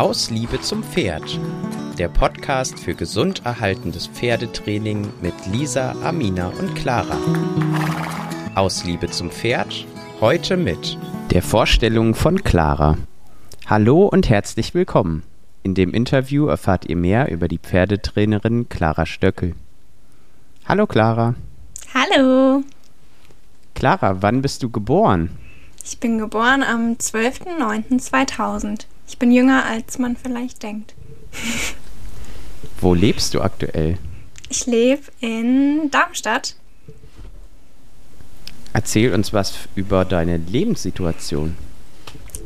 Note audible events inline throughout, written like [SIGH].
Aus Liebe zum Pferd. Der Podcast für gesund erhaltendes Pferdetraining mit Lisa, Amina und Clara. Aus Liebe zum Pferd. Heute mit der Vorstellung von Clara. Hallo und herzlich willkommen. In dem Interview erfahrt ihr mehr über die Pferdetrainerin Clara Stöckel. Hallo Clara. Hallo. Clara, wann bist du geboren? Ich bin geboren am 12.09.2000. Ich bin jünger, als man vielleicht denkt. Wo lebst du aktuell? Ich lebe in Darmstadt. Erzähl uns was über deine Lebenssituation.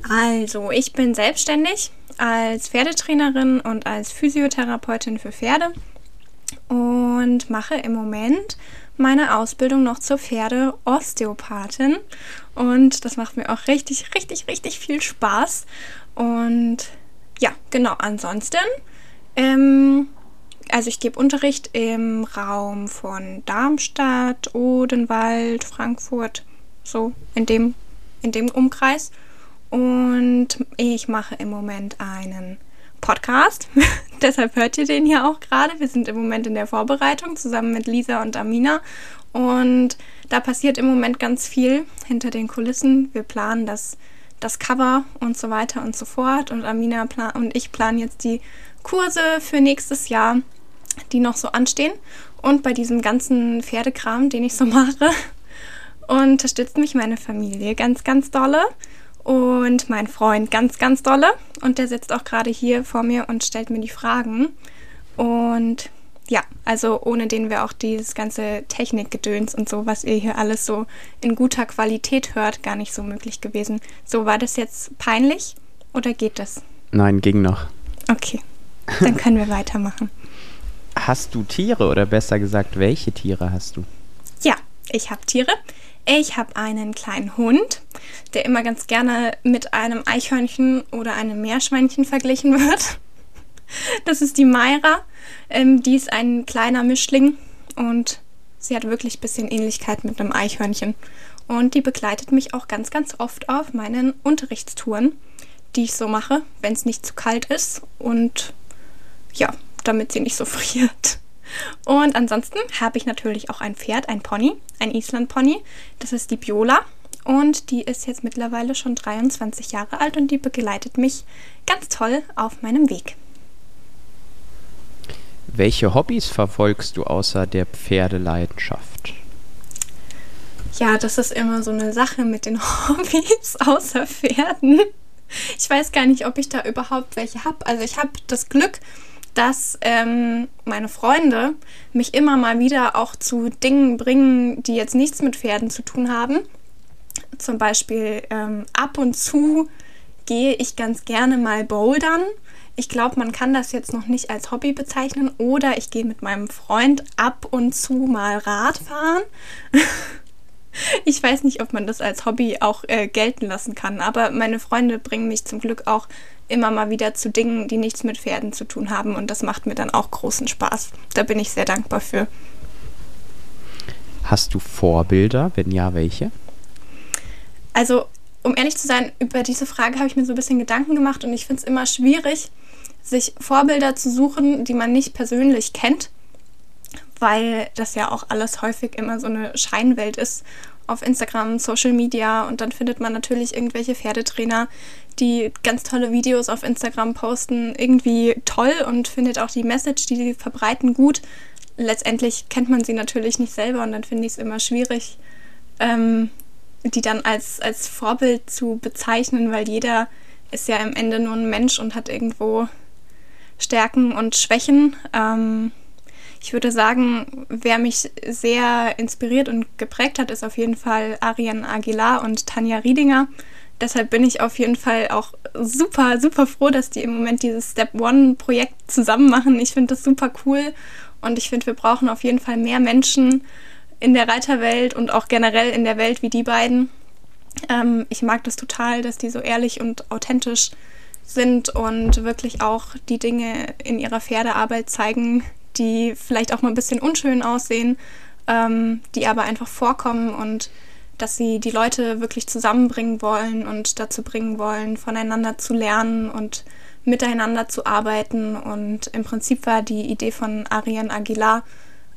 Also, ich bin selbstständig als Pferdetrainerin und als Physiotherapeutin für Pferde und mache im Moment meine Ausbildung noch zur Pferde-Osteopathin. Und das macht mir auch richtig, richtig, richtig viel Spaß. Und ja, genau, ansonsten, ähm, also ich gebe Unterricht im Raum von Darmstadt, Odenwald, Frankfurt, so in dem, in dem Umkreis. Und ich mache im Moment einen Podcast. [LAUGHS] Deshalb hört ihr den hier auch gerade. Wir sind im Moment in der Vorbereitung zusammen mit Lisa und Amina. Und da passiert im Moment ganz viel hinter den Kulissen. Wir planen das, das Cover und so weiter und so fort. Und Amina und ich planen jetzt die Kurse für nächstes Jahr, die noch so anstehen. Und bei diesem ganzen Pferdekram, den ich so [LAUGHS] mache, unterstützt mich meine Familie ganz, ganz dolle und mein Freund ganz, ganz dolle. Und der sitzt auch gerade hier vor mir und stellt mir die Fragen. Und ja, also ohne den wäre auch dieses ganze Technikgedöns und so, was ihr hier alles so in guter Qualität hört, gar nicht so möglich gewesen. So, war das jetzt peinlich oder geht das? Nein, ging noch. Okay, dann können wir [LAUGHS] weitermachen. Hast du Tiere oder besser gesagt, welche Tiere hast du? Ja, ich habe Tiere. Ich habe einen kleinen Hund, der immer ganz gerne mit einem Eichhörnchen oder einem Meerschweinchen verglichen [LAUGHS] wird. [LAUGHS] Das ist die Mayra. Ähm, die ist ein kleiner Mischling und sie hat wirklich ein bisschen Ähnlichkeit mit einem Eichhörnchen. Und die begleitet mich auch ganz, ganz oft auf meinen Unterrichtstouren, die ich so mache, wenn es nicht zu kalt ist und ja, damit sie nicht so [LAUGHS] friert. Und ansonsten habe ich natürlich auch ein Pferd, ein Pony, ein Island-Pony. Das ist die Biola. Und die ist jetzt mittlerweile schon 23 Jahre alt und die begleitet mich ganz toll auf meinem Weg. Welche Hobbys verfolgst du außer der Pferdeleidenschaft? Ja, das ist immer so eine Sache mit den [LAUGHS] Hobbys außer Pferden. Ich weiß gar nicht, ob ich da überhaupt welche habe. Also ich habe das Glück, dass ähm, meine Freunde mich immer mal wieder auch zu Dingen bringen, die jetzt nichts mit Pferden zu tun haben. Zum Beispiel ähm, ab und zu gehe ich ganz gerne mal bouldern. Ich glaube, man kann das jetzt noch nicht als Hobby bezeichnen. Oder ich gehe mit meinem Freund ab und zu mal Radfahren. [LAUGHS] ich weiß nicht, ob man das als Hobby auch äh, gelten lassen kann. Aber meine Freunde bringen mich zum Glück auch immer mal wieder zu Dingen, die nichts mit Pferden zu tun haben. Und das macht mir dann auch großen Spaß. Da bin ich sehr dankbar für. Hast du Vorbilder? Wenn ja, welche? Also, um ehrlich zu sein, über diese Frage habe ich mir so ein bisschen Gedanken gemacht und ich finde es immer schwierig, sich Vorbilder zu suchen, die man nicht persönlich kennt, weil das ja auch alles häufig immer so eine Scheinwelt ist auf Instagram, Social Media und dann findet man natürlich irgendwelche Pferdetrainer, die ganz tolle Videos auf Instagram posten, irgendwie toll und findet auch die Message, die sie verbreiten, gut. Letztendlich kennt man sie natürlich nicht selber und dann finde ich es immer schwierig, ähm, die dann als, als Vorbild zu bezeichnen, weil jeder ist ja am Ende nur ein Mensch und hat irgendwo Stärken und Schwächen. Ähm, ich würde sagen, wer mich sehr inspiriert und geprägt hat, ist auf jeden Fall Ariane Aguilar und Tanja Riedinger. Deshalb bin ich auf jeden Fall auch super, super froh, dass die im Moment dieses Step One-Projekt zusammen machen. Ich finde das super cool und ich finde, wir brauchen auf jeden Fall mehr Menschen in der Reiterwelt und auch generell in der Welt wie die beiden. Ähm, ich mag das total, dass die so ehrlich und authentisch sind und wirklich auch die Dinge in ihrer Pferdearbeit zeigen, die vielleicht auch mal ein bisschen unschön aussehen, ähm, die aber einfach vorkommen und dass sie die Leute wirklich zusammenbringen wollen und dazu bringen wollen, voneinander zu lernen und miteinander zu arbeiten. Und im Prinzip war die Idee von Ariane Aguilar,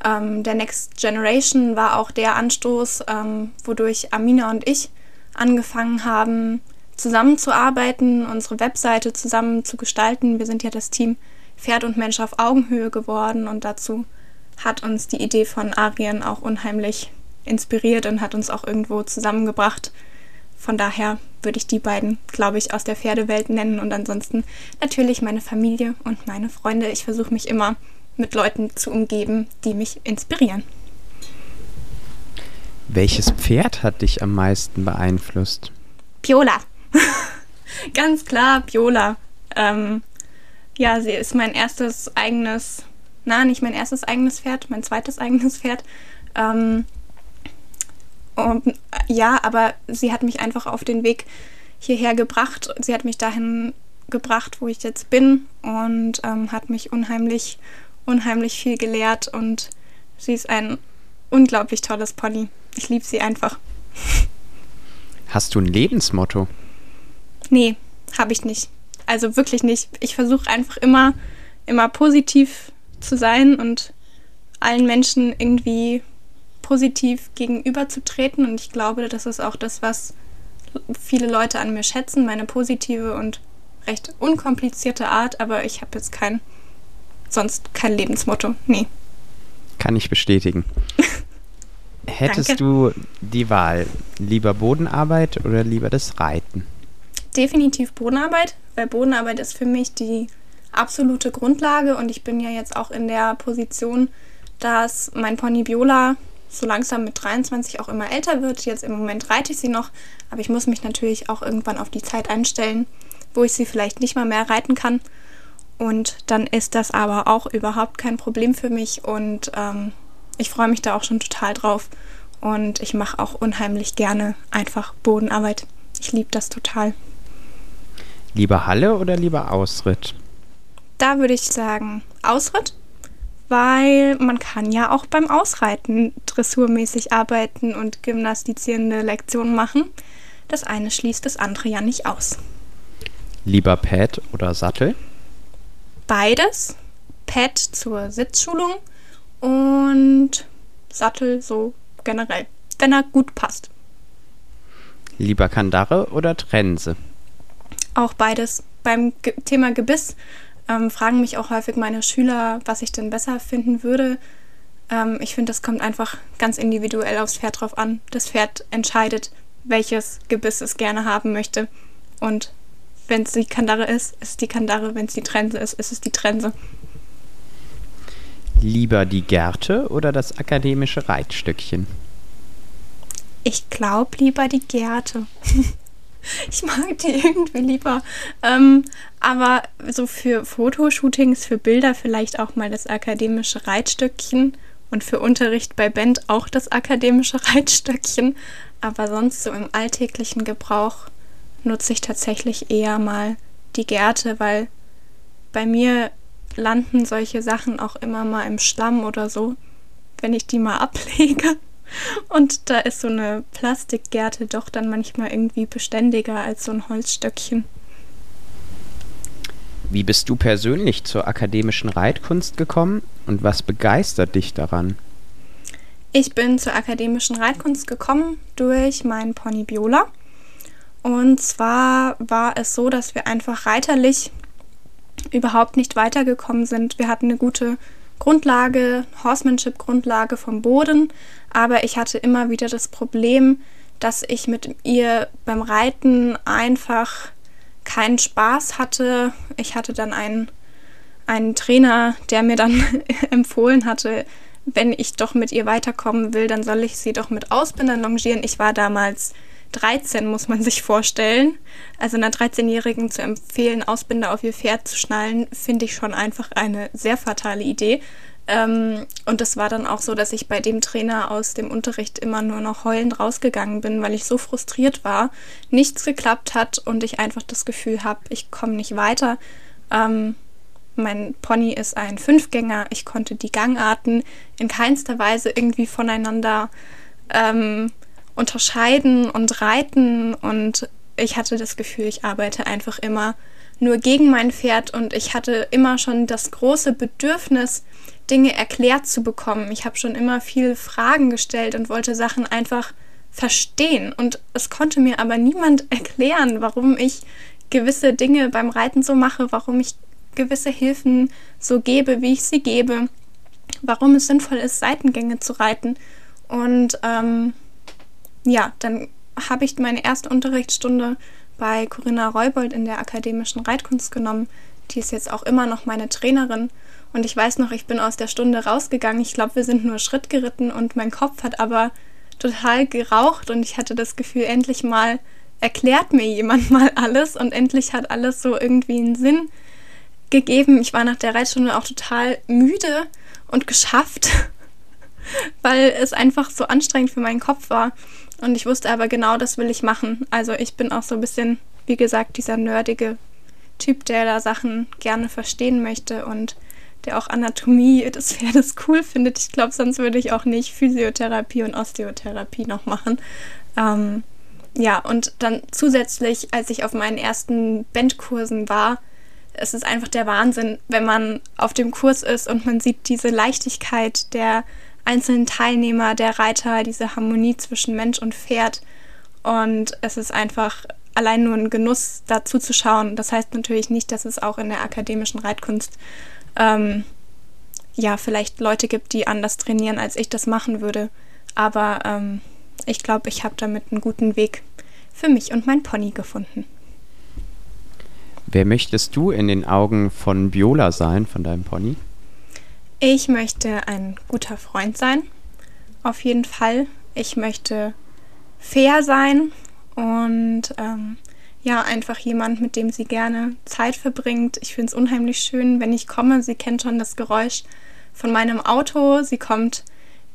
ähm, der Next Generation, war auch der Anstoß, ähm, wodurch Amina und ich angefangen haben, zusammenzuarbeiten, unsere Webseite zusammen zu gestalten. Wir sind ja das Team Pferd und Mensch auf Augenhöhe geworden und dazu hat uns die Idee von Arien auch unheimlich inspiriert und hat uns auch irgendwo zusammengebracht. Von daher würde ich die beiden, glaube ich, aus der Pferdewelt nennen und ansonsten natürlich meine Familie und meine Freunde. Ich versuche mich immer mit Leuten zu umgeben, die mich inspirieren. Welches Pferd hat dich am meisten beeinflusst? Piola. [LAUGHS] Ganz klar, Piola. Ähm, ja, sie ist mein erstes eigenes, na, nicht mein erstes eigenes Pferd, mein zweites eigenes Pferd. Ähm, und, ja, aber sie hat mich einfach auf den Weg hierher gebracht. Sie hat mich dahin gebracht, wo ich jetzt bin und ähm, hat mich unheimlich, unheimlich viel gelehrt und sie ist ein unglaublich tolles Pony. Ich liebe sie einfach. Hast du ein Lebensmotto? Nee, habe ich nicht. Also wirklich nicht. Ich versuche einfach immer, immer positiv zu sein und allen Menschen irgendwie positiv gegenüberzutreten. Und ich glaube, das ist auch das, was viele Leute an mir schätzen, meine positive und recht unkomplizierte Art. Aber ich habe jetzt kein, sonst kein Lebensmotto. Nee. Kann ich bestätigen. [LAUGHS] Hättest Danke. du die Wahl, lieber Bodenarbeit oder lieber das Reiten? Definitiv Bodenarbeit, weil Bodenarbeit ist für mich die absolute Grundlage und ich bin ja jetzt auch in der Position, dass mein Pony Biola so langsam mit 23 auch immer älter wird. Jetzt im Moment reite ich sie noch, aber ich muss mich natürlich auch irgendwann auf die Zeit einstellen, wo ich sie vielleicht nicht mal mehr reiten kann. Und dann ist das aber auch überhaupt kein Problem für mich und ähm, ich freue mich da auch schon total drauf. Und ich mache auch unheimlich gerne einfach Bodenarbeit. Ich liebe das total. Lieber Halle oder lieber Ausritt? Da würde ich sagen Ausritt, weil man kann ja auch beim Ausreiten dressurmäßig arbeiten und gymnastizierende Lektionen machen. Das eine schließt das andere ja nicht aus. Lieber Pad oder Sattel? Beides. Pad zur Sitzschulung und Sattel so generell, wenn er gut passt. Lieber Kandare oder Trense? Auch beides. Beim Ge Thema Gebiss ähm, fragen mich auch häufig meine Schüler, was ich denn besser finden würde. Ähm, ich finde, das kommt einfach ganz individuell aufs Pferd drauf an. Das Pferd entscheidet, welches Gebiss es gerne haben möchte. Und wenn es die Kandare ist, ist es die Kandare. Wenn es die Trense ist, ist es die Trense. Lieber die Gerte oder das akademische Reitstöckchen? Ich glaube lieber die Gerte. [LAUGHS] [LAUGHS] ich mag die irgendwie lieber. Ähm, aber so für Fotoshootings, für Bilder vielleicht auch mal das akademische Reitstöckchen und für Unterricht bei Band auch das akademische [LAUGHS] Reitstöckchen. Aber sonst so im alltäglichen Gebrauch nutze ich tatsächlich eher mal die Gerte, weil bei mir landen solche Sachen auch immer mal im Schlamm oder so, wenn ich die mal [LAUGHS] ablege. Und da ist so eine Plastikgerte doch dann manchmal irgendwie beständiger als so ein Holzstöckchen. Wie bist du persönlich zur akademischen Reitkunst gekommen und was begeistert dich daran? Ich bin zur akademischen Reitkunst gekommen durch meinen Pony Biola. Und zwar war es so, dass wir einfach reiterlich überhaupt nicht weitergekommen sind. Wir hatten eine gute Grundlage, Horsemanship-Grundlage vom Boden, aber ich hatte immer wieder das Problem, dass ich mit ihr beim Reiten einfach keinen Spaß hatte. Ich hatte dann einen, einen Trainer, der mir dann [LAUGHS] empfohlen hatte, wenn ich doch mit ihr weiterkommen will, dann soll ich sie doch mit Ausbindern longieren. Ich war damals 13 muss man sich vorstellen. Also einer 13-Jährigen zu empfehlen, Ausbinder auf ihr Pferd zu schnallen, finde ich schon einfach eine sehr fatale Idee. Ähm, und das war dann auch so, dass ich bei dem Trainer aus dem Unterricht immer nur noch heulend rausgegangen bin, weil ich so frustriert war, nichts geklappt hat und ich einfach das Gefühl habe, ich komme nicht weiter. Ähm, mein Pony ist ein Fünfgänger. Ich konnte die Gangarten in keinster Weise irgendwie voneinander ähm, unterscheiden und reiten und ich hatte das Gefühl, ich arbeite einfach immer nur gegen mein Pferd und ich hatte immer schon das große Bedürfnis, Dinge erklärt zu bekommen. Ich habe schon immer viele Fragen gestellt und wollte Sachen einfach verstehen. Und es konnte mir aber niemand [LAUGHS] erklären, warum ich gewisse Dinge beim Reiten so mache, warum ich gewisse Hilfen so gebe, wie ich sie gebe, warum es sinnvoll ist, Seitengänge zu reiten. Und ähm, ja, dann habe ich meine erste Unterrichtsstunde bei Corinna Reubold in der akademischen Reitkunst genommen. Die ist jetzt auch immer noch meine Trainerin. Und ich weiß noch, ich bin aus der Stunde rausgegangen. Ich glaube, wir sind nur Schritt geritten und mein Kopf hat aber total geraucht und ich hatte das Gefühl, endlich mal erklärt mir jemand [LAUGHS] mal alles und endlich hat alles so irgendwie einen Sinn gegeben. Ich war nach der Reitstunde auch total müde und geschafft, [LAUGHS] weil es einfach so anstrengend für meinen Kopf war. Und ich wusste aber genau, das will ich machen. Also ich bin auch so ein bisschen, wie gesagt, dieser nerdige Typ, der da Sachen gerne verstehen möchte und der auch Anatomie [LAUGHS] des Pferdes cool findet. Ich glaube, sonst würde ich auch nicht Physiotherapie und Osteotherapie noch machen. Ähm, ja, und dann zusätzlich, als ich auf meinen ersten Bandkursen war, es ist einfach der Wahnsinn, wenn man auf dem Kurs ist und man sieht diese Leichtigkeit der einzelnen Teilnehmer, der Reiter, diese Harmonie zwischen Mensch und Pferd. Und es ist einfach allein nur ein Genuss, dazu zu schauen. Das heißt natürlich nicht, dass es auch in der akademischen Reitkunst ähm, ja vielleicht Leute gibt, die anders trainieren, als ich das machen würde. Aber ähm, ich glaube, ich habe damit einen guten Weg für mich und mein Pony gefunden. Wer möchtest du in den Augen von Viola sein, von deinem Pony? Ich möchte ein guter Freund sein, auf jeden Fall. Ich möchte fair sein und ähm, ja, einfach jemand, mit dem sie gerne Zeit verbringt. Ich finde es unheimlich schön, wenn ich komme. Sie kennt schon das Geräusch von meinem Auto. Sie kommt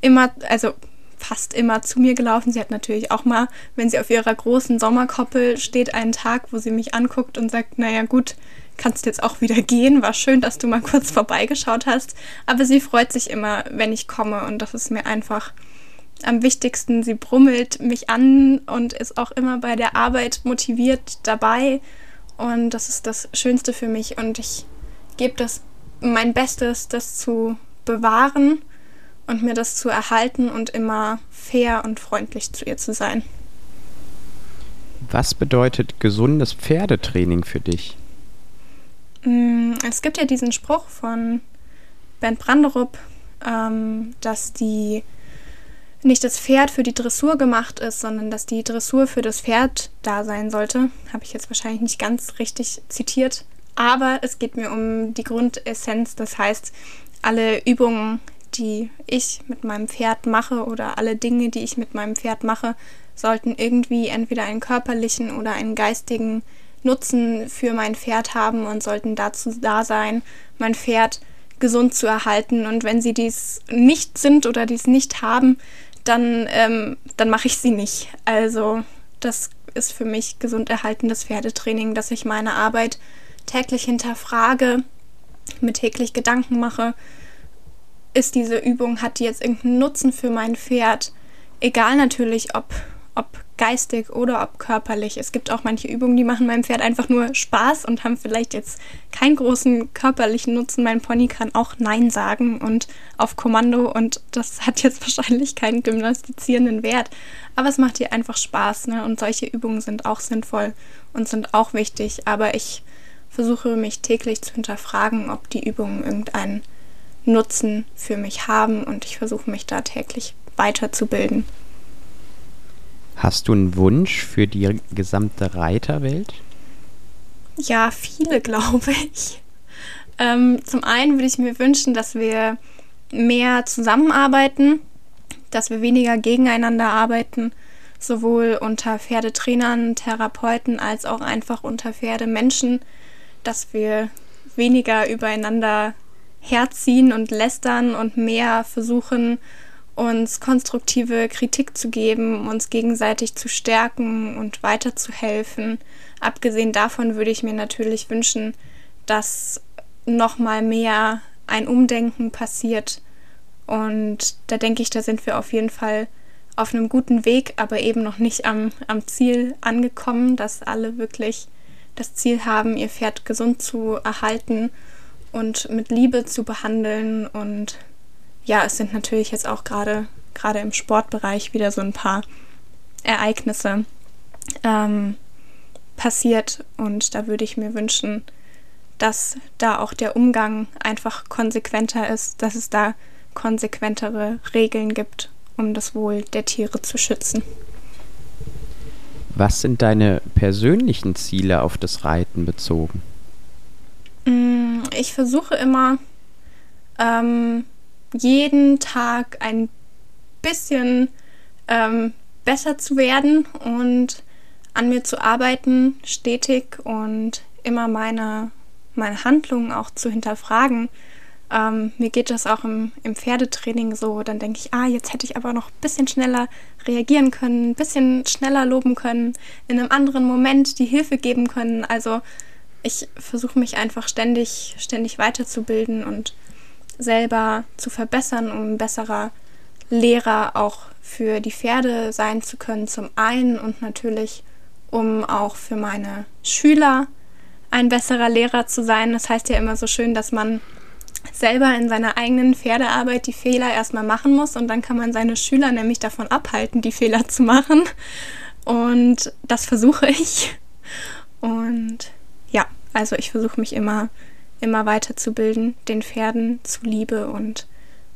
immer, also fast immer zu mir gelaufen. Sie hat natürlich auch mal, wenn sie auf ihrer großen Sommerkoppel steht, einen Tag, wo sie mich anguckt und sagt, naja gut, kannst jetzt auch wieder gehen. War schön, dass du mal kurz vorbeigeschaut hast. Aber sie freut sich immer, wenn ich komme und das ist mir einfach am wichtigsten, sie brummelt mich an und ist auch immer bei der Arbeit motiviert dabei. Und das ist das Schönste für mich. Und ich gebe das mein Bestes, das zu bewahren und mir das zu erhalten und immer fair und freundlich zu ihr zu sein. Was bedeutet gesundes Pferdetraining für dich? Mm, es gibt ja diesen Spruch von Bernd Branderup, ähm, dass die nicht das Pferd für die Dressur gemacht ist, sondern dass die Dressur für das Pferd da sein sollte. Habe ich jetzt wahrscheinlich nicht ganz richtig zitiert. Aber es geht mir um die Grundessenz. Das heißt, alle Übungen, die ich mit meinem Pferd mache oder alle Dinge, die ich mit meinem Pferd mache, sollten irgendwie entweder einen körperlichen oder einen geistigen Nutzen für mein Pferd haben und sollten dazu da sein, mein Pferd gesund zu erhalten. Und wenn sie dies nicht sind oder dies nicht haben, dann, ähm, dann mache ich sie nicht. Also das ist für mich gesund erhaltendes Pferdetraining, dass ich meine Arbeit täglich hinterfrage, mir täglich Gedanken mache, ist diese Übung, hat die jetzt irgendeinen Nutzen für mein Pferd? Egal natürlich, ob ob geistig oder ob körperlich. Es gibt auch manche Übungen, die machen meinem Pferd einfach nur Spaß und haben vielleicht jetzt keinen großen körperlichen Nutzen. Mein Pony kann auch Nein sagen und auf Kommando und das hat jetzt [LAUGHS] wahrscheinlich keinen gymnastizierenden Wert. Aber es macht ihr einfach Spaß ne? und solche Übungen sind auch sinnvoll und sind auch wichtig. Aber ich versuche mich täglich zu hinterfragen, ob die Übungen irgendeinen Nutzen für mich haben und ich versuche mich da täglich weiterzubilden. Hast du einen Wunsch für die gesamte Reiterwelt? Ja, viele, [LAUGHS] glaube ich. Ähm, zum einen würde ich mir wünschen, dass wir mehr zusammenarbeiten, dass wir weniger gegeneinander arbeiten, sowohl unter Pferdetrainern, Therapeuten als auch einfach unter Pferdemenschen, dass wir weniger übereinander herziehen und lästern und mehr versuchen, uns konstruktive Kritik zu geben, uns gegenseitig zu stärken und weiterzuhelfen. Abgesehen davon würde ich mir natürlich wünschen, dass noch mal mehr ein Umdenken passiert. Und da denke ich, da sind wir auf jeden Fall auf einem guten Weg, aber eben noch nicht am, am Ziel angekommen, dass alle wirklich das Ziel haben, ihr Pferd gesund zu erhalten und mit Liebe zu behandeln. Und ja, es sind natürlich jetzt auch gerade gerade im Sportbereich wieder so ein paar Ereignisse ähm, passiert. Und da würde ich mir wünschen, dass da auch der Umgang einfach konsequenter ist, dass es da konsequentere Regeln gibt, um das Wohl der Tiere zu schützen. Was sind deine persönlichen Ziele auf das Reiten bezogen? Mm, ich versuche immer, ähm, jeden Tag ein bisschen ähm, besser zu werden und an mir zu arbeiten, stetig und immer meine, meine Handlungen auch zu hinterfragen. Ähm, mir geht das auch im, im Pferdetraining so. Dann denke ich, ah, jetzt hätte ich aber noch ein bisschen schneller reagieren können, ein bisschen schneller loben können, in einem anderen Moment die Hilfe geben können. Also ich versuche mich einfach ständig, ständig weiterzubilden und selber zu verbessern, um ein besserer Lehrer auch für die Pferde sein zu können, zum einen und natürlich, um auch für meine Schüler ein besserer Lehrer zu sein. Das heißt ja immer so schön, dass man selber in seiner eigenen Pferdearbeit die Fehler erstmal machen muss und dann kann man seine Schüler nämlich davon abhalten, die Fehler zu machen. Und das versuche ich. Und ja, also ich versuche mich immer, immer weiterzubilden, den Pferden zuliebe und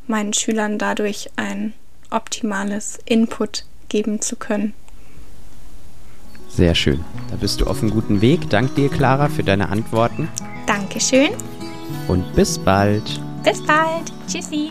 meinen Schülern dadurch ein optimales Input geben zu können. Sehr schön. Da bist du auf einem guten Weg. Dank dir, Clara, für deine Antworten. Dankeschön. Und bis bald. Bis bald. Tschüssi.